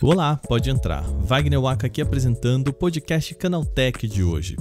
Olá, pode entrar. Wagner Waka aqui apresentando o podcast Canaltech de hoje.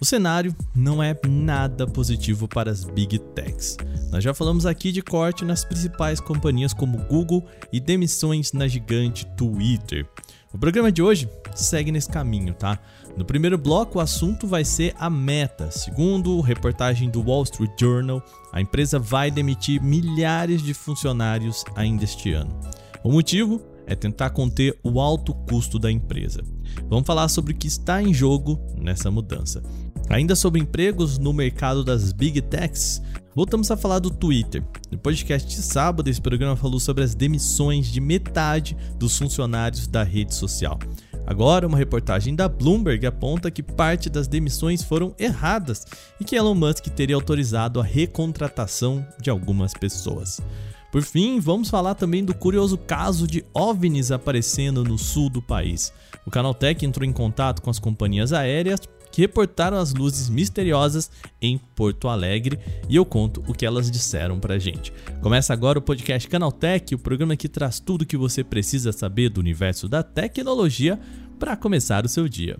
O cenário não é nada positivo para as Big Techs. Nós já falamos aqui de corte nas principais companhias como Google e demissões na gigante Twitter. O programa de hoje segue nesse caminho, tá? No primeiro bloco, o assunto vai ser a meta. Segundo reportagem do Wall Street Journal, a empresa vai demitir milhares de funcionários ainda este ano. O motivo? é tentar conter o alto custo da empresa. Vamos falar sobre o que está em jogo nessa mudança. Ainda sobre empregos no mercado das Big Techs, voltamos a falar do Twitter. No podcast de sábado, esse programa falou sobre as demissões de metade dos funcionários da rede social. Agora, uma reportagem da Bloomberg aponta que parte das demissões foram erradas e que Elon Musk teria autorizado a recontratação de algumas pessoas. Por fim, vamos falar também do curioso caso de OVNIs aparecendo no sul do país. O Canaltech entrou em contato com as companhias aéreas que reportaram as luzes misteriosas em Porto Alegre e eu conto o que elas disseram pra gente. Começa agora o podcast Canaltech, o programa que traz tudo o que você precisa saber do universo da tecnologia para começar o seu dia.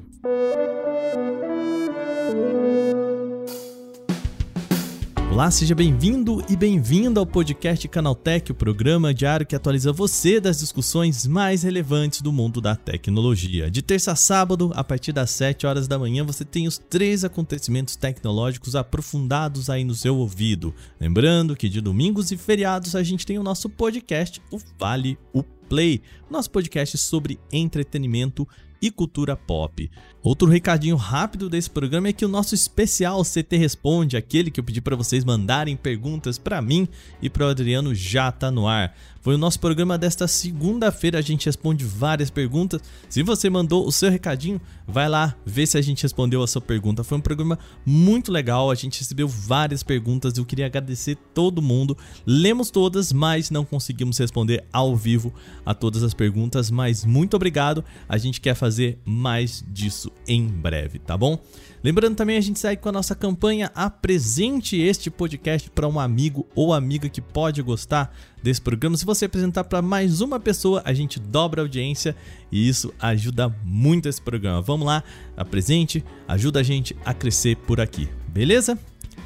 Olá, seja bem-vindo e bem-vinda ao podcast Canaltech, o programa diário que atualiza você das discussões mais relevantes do mundo da tecnologia. De terça a sábado, a partir das 7 horas da manhã, você tem os três acontecimentos tecnológicos aprofundados aí no seu ouvido. Lembrando que de domingos e feriados a gente tem o nosso podcast, o Vale o Play, nosso podcast sobre entretenimento e cultura pop. Outro recadinho rápido desse programa é que o nosso especial CT Responde, aquele que eu pedi para vocês mandarem perguntas para mim e para o Adriano, já está no ar. Foi o nosso programa desta segunda-feira, a gente responde várias perguntas. Se você mandou o seu recadinho, vai lá ver se a gente respondeu a sua pergunta. Foi um programa muito legal, a gente recebeu várias perguntas, eu queria agradecer todo mundo. Lemos todas, mas não conseguimos responder ao vivo a todas as perguntas, mas muito obrigado. A gente quer fazer mais disso em breve, tá bom? Lembrando também, a gente segue com a nossa campanha Apresente este podcast para um amigo ou amiga que pode gostar desse programa. Se você apresentar para mais uma pessoa, a gente dobra a audiência e isso ajuda muito esse programa. Vamos lá, apresente, ajuda a gente a crescer por aqui, beleza?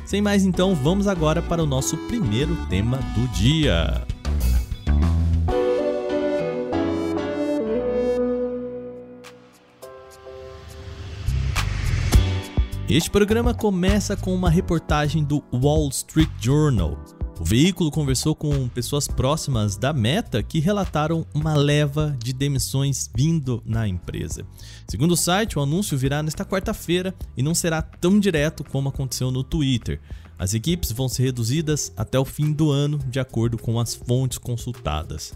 Sem mais então, vamos agora para o nosso primeiro tema do dia. Este programa começa com uma reportagem do Wall Street Journal. O veículo conversou com pessoas próximas da Meta que relataram uma leva de demissões vindo na empresa. Segundo o site, o anúncio virá nesta quarta-feira e não será tão direto como aconteceu no Twitter. As equipes vão ser reduzidas até o fim do ano, de acordo com as fontes consultadas.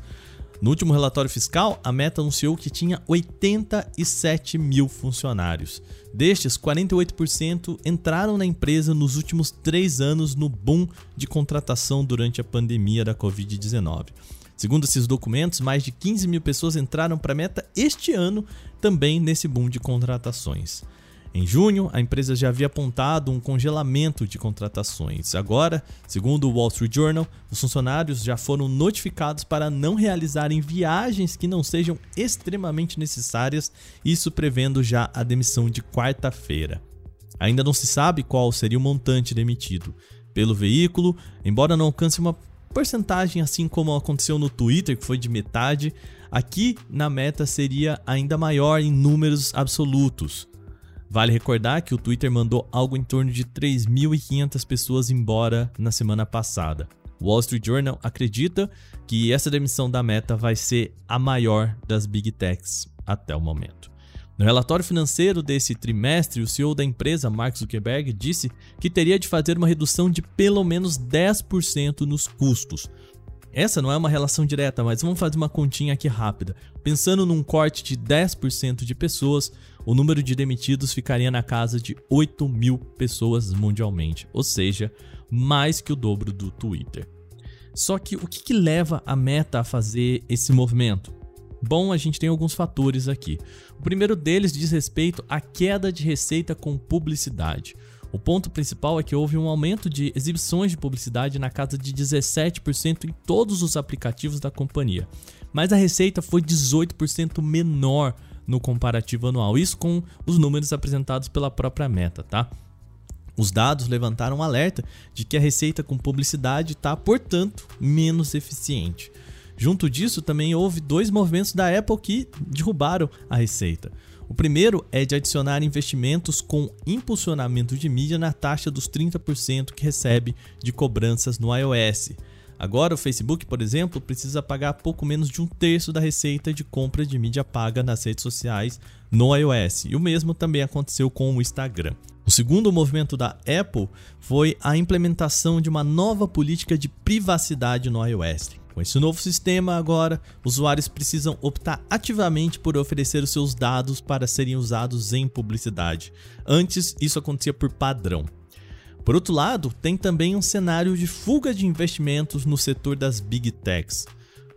No último relatório fiscal, a Meta anunciou que tinha 87 mil funcionários. Destes, 48% entraram na empresa nos últimos três anos no boom de contratação durante a pandemia da Covid-19. Segundo esses documentos, mais de 15 mil pessoas entraram para a Meta este ano, também nesse boom de contratações. Em junho, a empresa já havia apontado um congelamento de contratações. Agora, segundo o Wall Street Journal, os funcionários já foram notificados para não realizarem viagens que não sejam extremamente necessárias, isso prevendo já a demissão de quarta-feira. Ainda não se sabe qual seria o montante demitido. Pelo veículo, embora não alcance uma porcentagem assim como aconteceu no Twitter, que foi de metade, aqui na meta seria ainda maior em números absolutos. Vale recordar que o Twitter mandou algo em torno de 3.500 pessoas embora na semana passada. O Wall Street Journal acredita que essa demissão da Meta vai ser a maior das Big Techs até o momento. No relatório financeiro desse trimestre, o CEO da empresa, Mark Zuckerberg, disse que teria de fazer uma redução de pelo menos 10% nos custos, essa não é uma relação direta, mas vamos fazer uma continha aqui rápida. Pensando num corte de 10% de pessoas, o número de demitidos ficaria na casa de 8 mil pessoas mundialmente, ou seja, mais que o dobro do Twitter. Só que o que, que leva a Meta a fazer esse movimento? Bom, a gente tem alguns fatores aqui. O primeiro deles diz respeito à queda de receita com publicidade. O ponto principal é que houve um aumento de exibições de publicidade na casa de 17% em todos os aplicativos da companhia, mas a receita foi 18% menor no comparativo anual, isso com os números apresentados pela própria Meta, tá? Os dados levantaram um alerta de que a receita com publicidade está, portanto, menos eficiente. Junto disso, também houve dois movimentos da Apple que derrubaram a receita. O primeiro é de adicionar investimentos com impulsionamento de mídia na taxa dos 30% que recebe de cobranças no iOS. Agora, o Facebook, por exemplo, precisa pagar pouco menos de um terço da receita de compra de mídia paga nas redes sociais no iOS. E o mesmo também aconteceu com o Instagram. O segundo movimento da Apple foi a implementação de uma nova política de privacidade no iOS. Com esse novo sistema, agora, usuários precisam optar ativamente por oferecer os seus dados para serem usados em publicidade. Antes, isso acontecia por padrão. Por outro lado, tem também um cenário de fuga de investimentos no setor das big techs.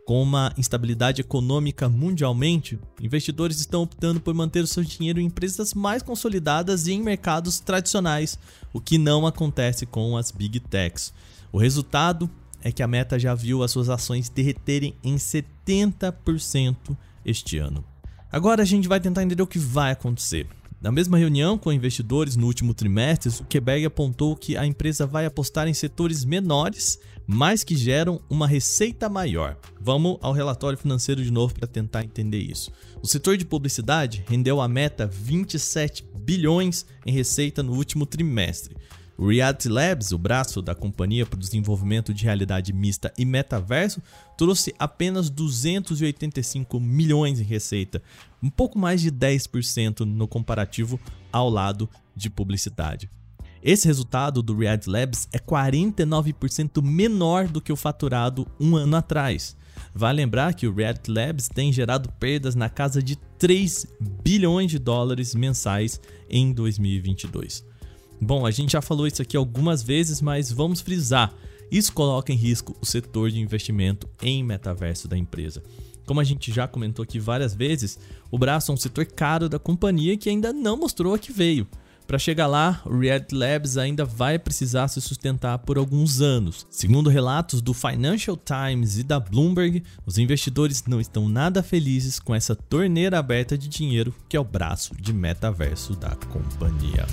Com uma instabilidade econômica mundialmente, investidores estão optando por manter o seu dinheiro em empresas mais consolidadas e em mercados tradicionais, o que não acontece com as big techs. O resultado é que a Meta já viu as suas ações derreterem em 70% este ano. Agora a gente vai tentar entender o que vai acontecer. Na mesma reunião com investidores no último trimestre, Zuckerberg apontou que a empresa vai apostar em setores menores, mas que geram uma receita maior. Vamos ao relatório financeiro de novo para tentar entender isso. O setor de publicidade rendeu a meta 27 bilhões em receita no último trimestre. O Reality Labs, o braço da companhia para o desenvolvimento de realidade mista e metaverso, trouxe apenas 285 milhões em receita, um pouco mais de 10% no comparativo ao lado de publicidade. Esse resultado do Reality Labs é 49% menor do que o faturado um ano atrás. Vale lembrar que o Reality Labs tem gerado perdas na casa de 3 bilhões de dólares mensais em 2022. Bom, a gente já falou isso aqui algumas vezes, mas vamos frisar. Isso coloca em risco o setor de investimento em metaverso da empresa. Como a gente já comentou aqui várias vezes, o braço é um setor caro da companhia que ainda não mostrou a que veio. Para chegar lá, o Reality Labs ainda vai precisar se sustentar por alguns anos. Segundo relatos do Financial Times e da Bloomberg, os investidores não estão nada felizes com essa torneira aberta de dinheiro que é o braço de metaverso da companhia.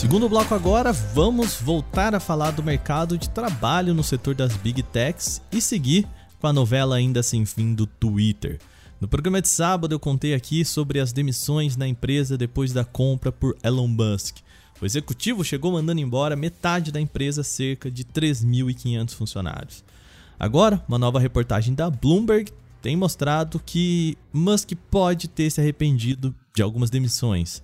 Segundo bloco agora, vamos voltar a falar do mercado de trabalho no setor das Big Techs e seguir com a novela ainda sem fim do Twitter. No programa de sábado eu contei aqui sobre as demissões na empresa depois da compra por Elon Musk. O executivo chegou mandando embora metade da empresa, cerca de 3.500 funcionários. Agora, uma nova reportagem da Bloomberg tem mostrado que Musk pode ter se arrependido de algumas demissões.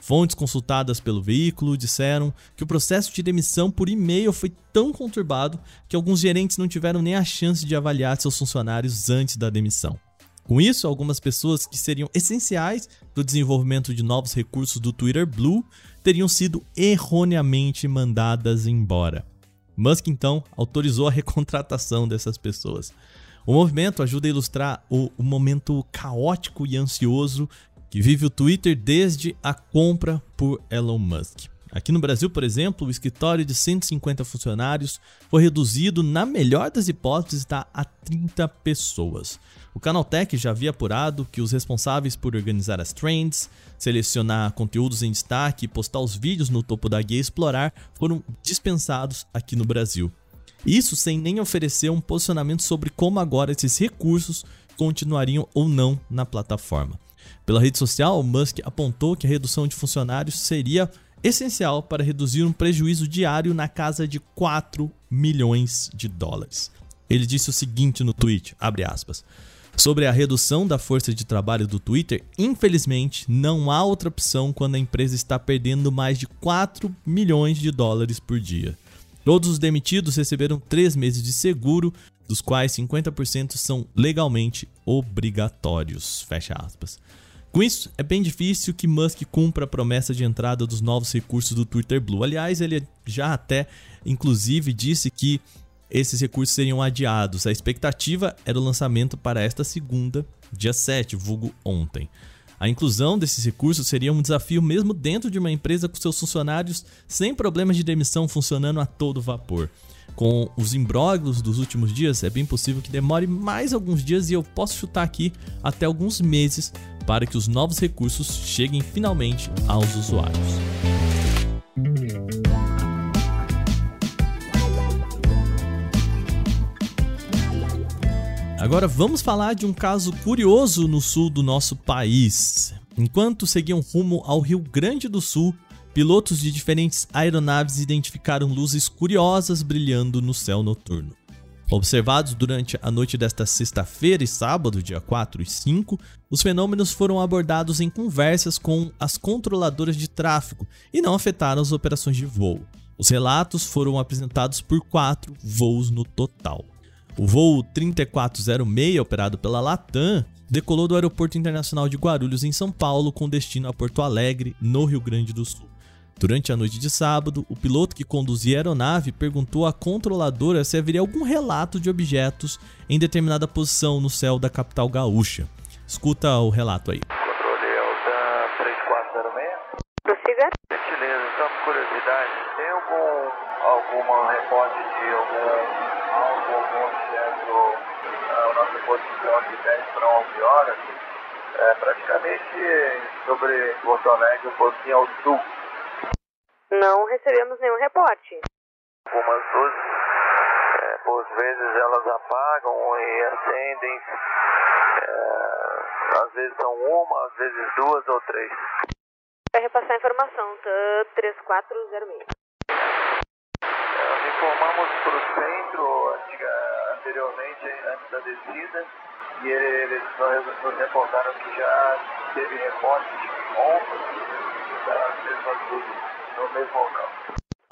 Fontes consultadas pelo veículo disseram que o processo de demissão por e-mail foi tão conturbado que alguns gerentes não tiveram nem a chance de avaliar seus funcionários antes da demissão. Com isso, algumas pessoas que seriam essenciais para o desenvolvimento de novos recursos do Twitter Blue teriam sido erroneamente mandadas embora. Musk então autorizou a recontratação dessas pessoas. O movimento ajuda a ilustrar o, o momento caótico e ansioso que vive o Twitter desde a compra por Elon Musk. Aqui no Brasil, por exemplo, o escritório de 150 funcionários foi reduzido, na melhor das hipóteses, tá, a 30 pessoas. O Canaltech já havia apurado que os responsáveis por organizar as trends, selecionar conteúdos em destaque e postar os vídeos no topo da guia explorar foram dispensados aqui no Brasil. Isso sem nem oferecer um posicionamento sobre como agora esses recursos continuariam ou não na plataforma. Pela rede social, Musk apontou que a redução de funcionários seria essencial para reduzir um prejuízo diário na casa de 4 milhões de dólares. Ele disse o seguinte no tweet, aspas, Sobre a redução da força de trabalho do Twitter, infelizmente não há outra opção quando a empresa está perdendo mais de 4 milhões de dólares por dia. Todos os demitidos receberam 3 meses de seguro, dos quais 50% são legalmente obrigatórios. Fecha aspas. Com isso, é bem difícil que Musk cumpra a promessa de entrada dos novos recursos do Twitter Blue. Aliás, ele já até, inclusive, disse que esses recursos seriam adiados. A expectativa era o lançamento para esta segunda, dia 7, vulgo ontem. A inclusão desses recursos seria um desafio mesmo dentro de uma empresa com seus funcionários sem problemas de demissão funcionando a todo vapor. Com os imbróglios dos últimos dias, é bem possível que demore mais alguns dias e eu posso chutar aqui até alguns meses para que os novos recursos cheguem finalmente aos usuários. Agora vamos falar de um caso curioso no sul do nosso país. Enquanto seguiam rumo ao Rio Grande do Sul, pilotos de diferentes aeronaves identificaram luzes curiosas brilhando no céu noturno. Observados durante a noite desta sexta-feira e sábado, dia 4 e 5, os fenômenos foram abordados em conversas com as controladoras de tráfego e não afetaram as operações de voo. Os relatos foram apresentados por quatro voos no total. O voo 3406, operado pela Latam, decolou do Aeroporto Internacional de Guarulhos, em São Paulo, com destino a Porto Alegre, no Rio Grande do Sul. Durante a noite de sábado, o piloto que conduzia a aeronave perguntou à controladora se haveria algum relato de objetos em determinada posição no céu da capital gaúcha. Escuta o relato aí. Controle Altan 3406. Prossiga. Gentileza, só por curiosidade, tem algum alguma reporte de algum algo, algum objeto na nossa posição de 10 para 11 horas? É, praticamente sobre Porto Alegre, um pouquinho ao sul. Não recebemos nenhum reporte. Algumas luzes, é, por vezes elas apagam e acendem. É, às vezes são uma, às vezes duas ou três. Vai repassar a informação, tá 3406. Nós informamos para o centro antiga, anteriormente, antes da descida, e eles nos reportaram que já teve reporte de ontem das mesmas luzes no mesmo local.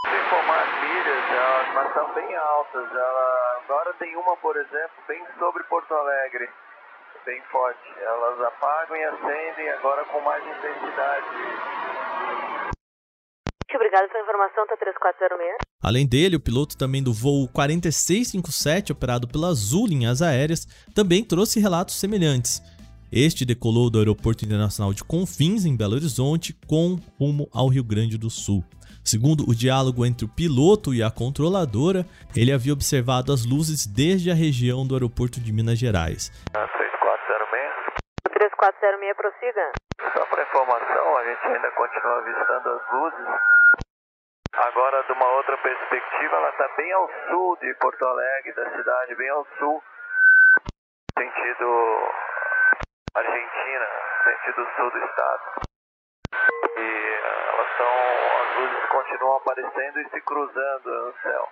Se informar as milhas, elas, mas são bem altas. Ela, agora tem uma, por exemplo, bem sobre Porto Alegre, bem forte. Elas apagam e acendem agora com mais intensidade. Muito obrigada pela informação, tá 3406. Além dele, o piloto também do voo 4657, operado pela Azul Linhas Aéreas, também trouxe relatos semelhantes. Este decolou do Aeroporto Internacional de Confins, em Belo Horizonte, com rumo ao Rio Grande do Sul. Segundo o diálogo entre o piloto e a controladora, ele havia observado as luzes desde a região do aeroporto de Minas Gerais. 3406. 3406, prossiga. Só para informação, a gente ainda continua avistando as luzes. Agora, de uma outra perspectiva, ela está bem ao sul de Porto Alegre, da cidade, bem ao sul, sentido Argentina, sentido sul do estado. E eh, elas estão, as luzes continuam aparecendo e se cruzando no céu.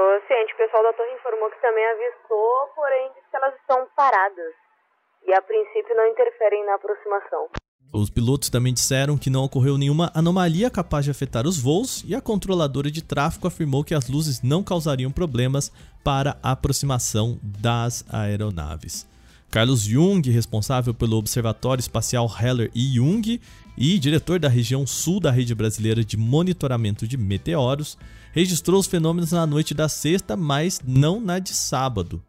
O ciente, o pessoal da torre informou que também avistou, porém diz que elas estão paradas. E a princípio não interferem na aproximação. Os pilotos também disseram que não ocorreu nenhuma anomalia capaz de afetar os voos e a controladora de tráfego afirmou que as luzes não causariam problemas para a aproximação das aeronaves. Carlos Jung, responsável pelo Observatório Espacial Heller e Jung e diretor da região sul da Rede Brasileira de Monitoramento de Meteoros, registrou os fenômenos na noite da sexta, mas não na de sábado.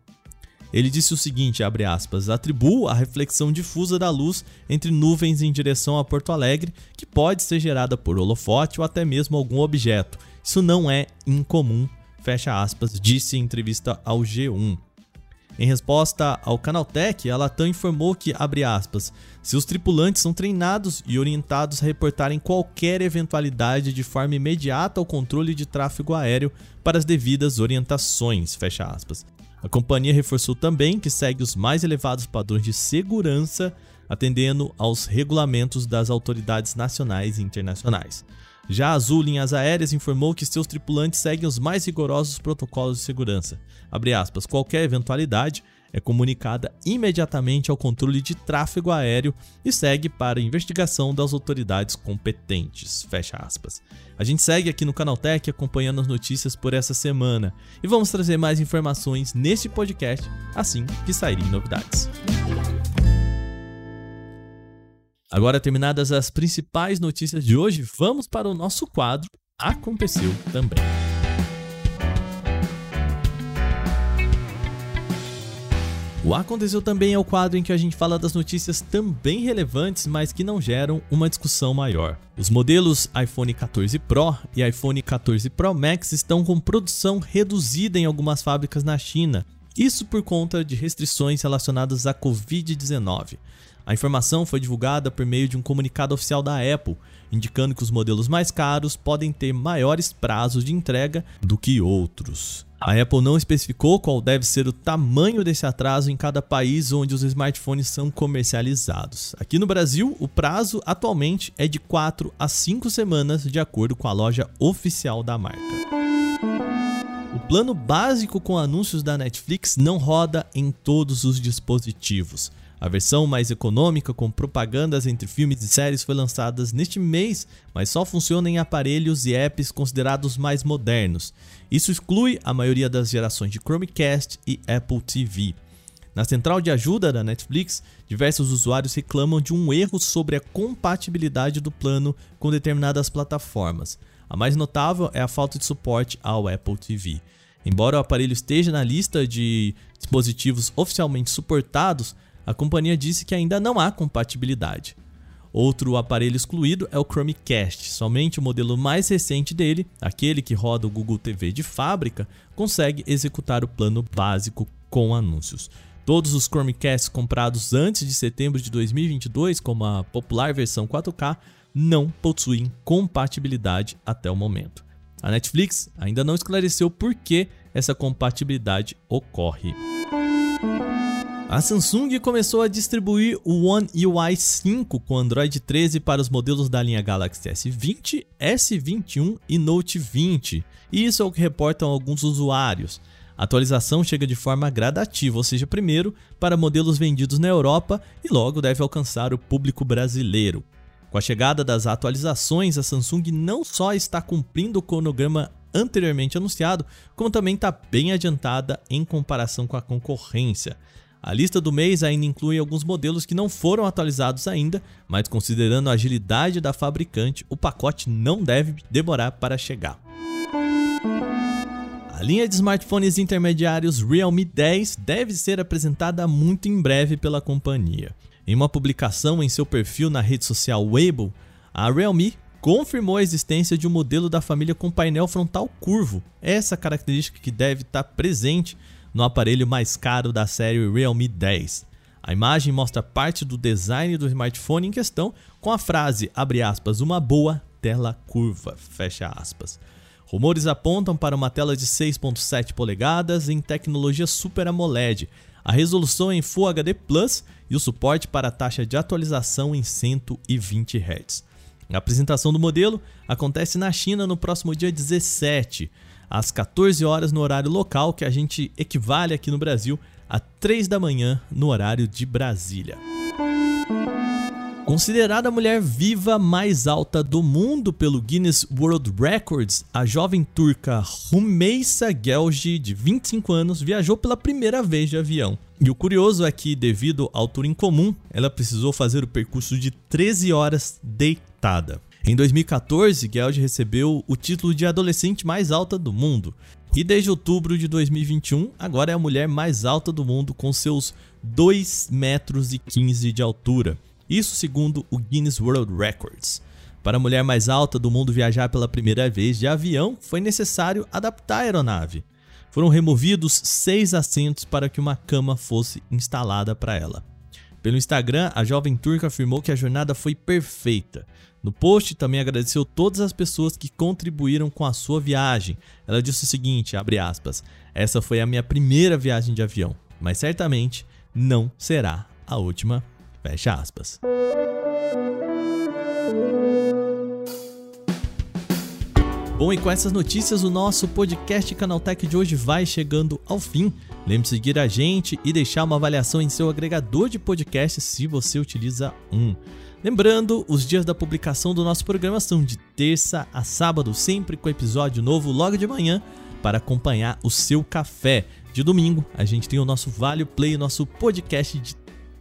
Ele disse o seguinte, abre aspas, atribuo a reflexão difusa da luz entre nuvens em direção a Porto Alegre, que pode ser gerada por holofote ou até mesmo algum objeto. Isso não é incomum, fecha aspas, disse em entrevista ao G1. Em resposta ao Canaltech, a Latam informou que, abre aspas, seus tripulantes são treinados e orientados a reportarem qualquer eventualidade de forma imediata ao controle de tráfego aéreo para as devidas orientações, fecha aspas. A companhia reforçou também que segue os mais elevados padrões de segurança, atendendo aos regulamentos das autoridades nacionais e internacionais. Já a Azul Linhas Aéreas informou que seus tripulantes seguem os mais rigorosos protocolos de segurança. Aspas, qualquer eventualidade é comunicada imediatamente ao controle de tráfego aéreo e segue para investigação das autoridades competentes. Fecha aspas. A gente segue aqui no Canaltech acompanhando as notícias por essa semana e vamos trazer mais informações neste podcast assim que saírem novidades. Agora terminadas as principais notícias de hoje, vamos para o nosso quadro Aconteceu também. O Aconteceu também é o quadro em que a gente fala das notícias também relevantes, mas que não geram uma discussão maior. Os modelos iPhone 14 Pro e iPhone 14 Pro Max estão com produção reduzida em algumas fábricas na China, isso por conta de restrições relacionadas à Covid-19. A informação foi divulgada por meio de um comunicado oficial da Apple, indicando que os modelos mais caros podem ter maiores prazos de entrega do que outros. A Apple não especificou qual deve ser o tamanho desse atraso em cada país onde os smartphones são comercializados. Aqui no Brasil, o prazo atualmente é de 4 a 5 semanas, de acordo com a loja oficial da marca. O plano básico com anúncios da Netflix não roda em todos os dispositivos. A versão mais econômica, com propagandas entre filmes e séries, foi lançada neste mês, mas só funciona em aparelhos e apps considerados mais modernos. Isso exclui a maioria das gerações de Chromecast e Apple TV. Na central de ajuda da Netflix, diversos usuários reclamam de um erro sobre a compatibilidade do plano com determinadas plataformas. A mais notável é a falta de suporte ao Apple TV. Embora o aparelho esteja na lista de dispositivos oficialmente suportados, a companhia disse que ainda não há compatibilidade. Outro aparelho excluído é o Chromecast. Somente o modelo mais recente dele, aquele que roda o Google TV de fábrica, consegue executar o plano básico com anúncios. Todos os Chromecasts comprados antes de setembro de 2022, como a popular versão 4K, não possuem compatibilidade até o momento. A Netflix ainda não esclareceu por que essa compatibilidade ocorre. A Samsung começou a distribuir o One UI 5 com Android 13 para os modelos da linha Galaxy S20, S21 e Note 20. E isso é o que reportam alguns usuários. A atualização chega de forma gradativa, ou seja, primeiro para modelos vendidos na Europa e logo deve alcançar o público brasileiro. Com a chegada das atualizações, a Samsung não só está cumprindo o cronograma anteriormente anunciado, como também está bem adiantada em comparação com a concorrência. A lista do mês ainda inclui alguns modelos que não foram atualizados ainda, mas considerando a agilidade da fabricante, o pacote não deve demorar para chegar. A linha de smartphones intermediários Realme 10 deve ser apresentada muito em breve pela companhia. Em uma publicação em seu perfil na rede social Weibo, a Realme confirmou a existência de um modelo da família com painel frontal curvo, essa característica que deve estar presente no aparelho mais caro da série Realme 10. A imagem mostra parte do design do smartphone em questão com a frase, abre aspas, uma boa tela curva, fecha aspas. Rumores apontam para uma tela de 6.7 polegadas em tecnologia Super AMOLED, a resolução em Full HD Plus e o suporte para a taxa de atualização em 120 Hz. A apresentação do modelo acontece na China no próximo dia 17 às 14 horas no horário local, que a gente equivale aqui no Brasil a 3 da manhã no horário de Brasília. Considerada a mulher viva mais alta do mundo pelo Guinness World Records, a jovem turca Rumeisa Gelgi, de 25 anos, viajou pela primeira vez de avião. E o curioso é que, devido à altura incomum, ela precisou fazer o percurso de 13 horas deitada. Em 2014, Geld recebeu o título de adolescente mais alta do mundo. E desde outubro de 2021, agora é a mulher mais alta do mundo com seus 2 metros e 15 de altura. Isso segundo o Guinness World Records. Para a mulher mais alta do mundo viajar pela primeira vez de avião, foi necessário adaptar a aeronave. Foram removidos seis assentos para que uma cama fosse instalada para ela. Pelo Instagram, a jovem turca afirmou que a jornada foi perfeita. No post também agradeceu todas as pessoas que contribuíram com a sua viagem. Ela disse o seguinte, aspas, essa foi a minha primeira viagem de avião, mas certamente não será a última, fecha aspas. Bom, e com essas notícias, o nosso podcast Canaltech de hoje vai chegando ao fim. Lembre-se de seguir a gente e deixar uma avaliação em seu agregador de podcast se você utiliza um. Lembrando, os dias da publicação do nosso programa são de terça a sábado, sempre com episódio novo logo de manhã para acompanhar o seu café. De domingo, a gente tem o nosso Vale Play, nosso podcast de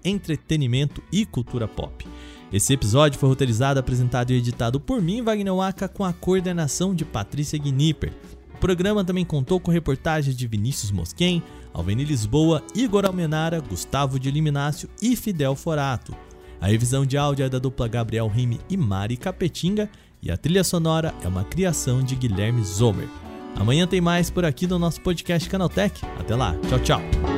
entretenimento e cultura pop. Esse episódio foi roteirizado, apresentado e editado por mim, Wagner Waka, com a coordenação de Patrícia Gnipper. O programa também contou com reportagens de Vinícius Mosquen, Alveni Lisboa, Igor Almenara, Gustavo de Liminácio e Fidel Forato. A revisão de áudio é da dupla Gabriel Rime e Mari Capetinga e a trilha sonora é uma criação de Guilherme Zomer. Amanhã tem mais por aqui no nosso podcast Canaltech. Até lá, tchau, tchau.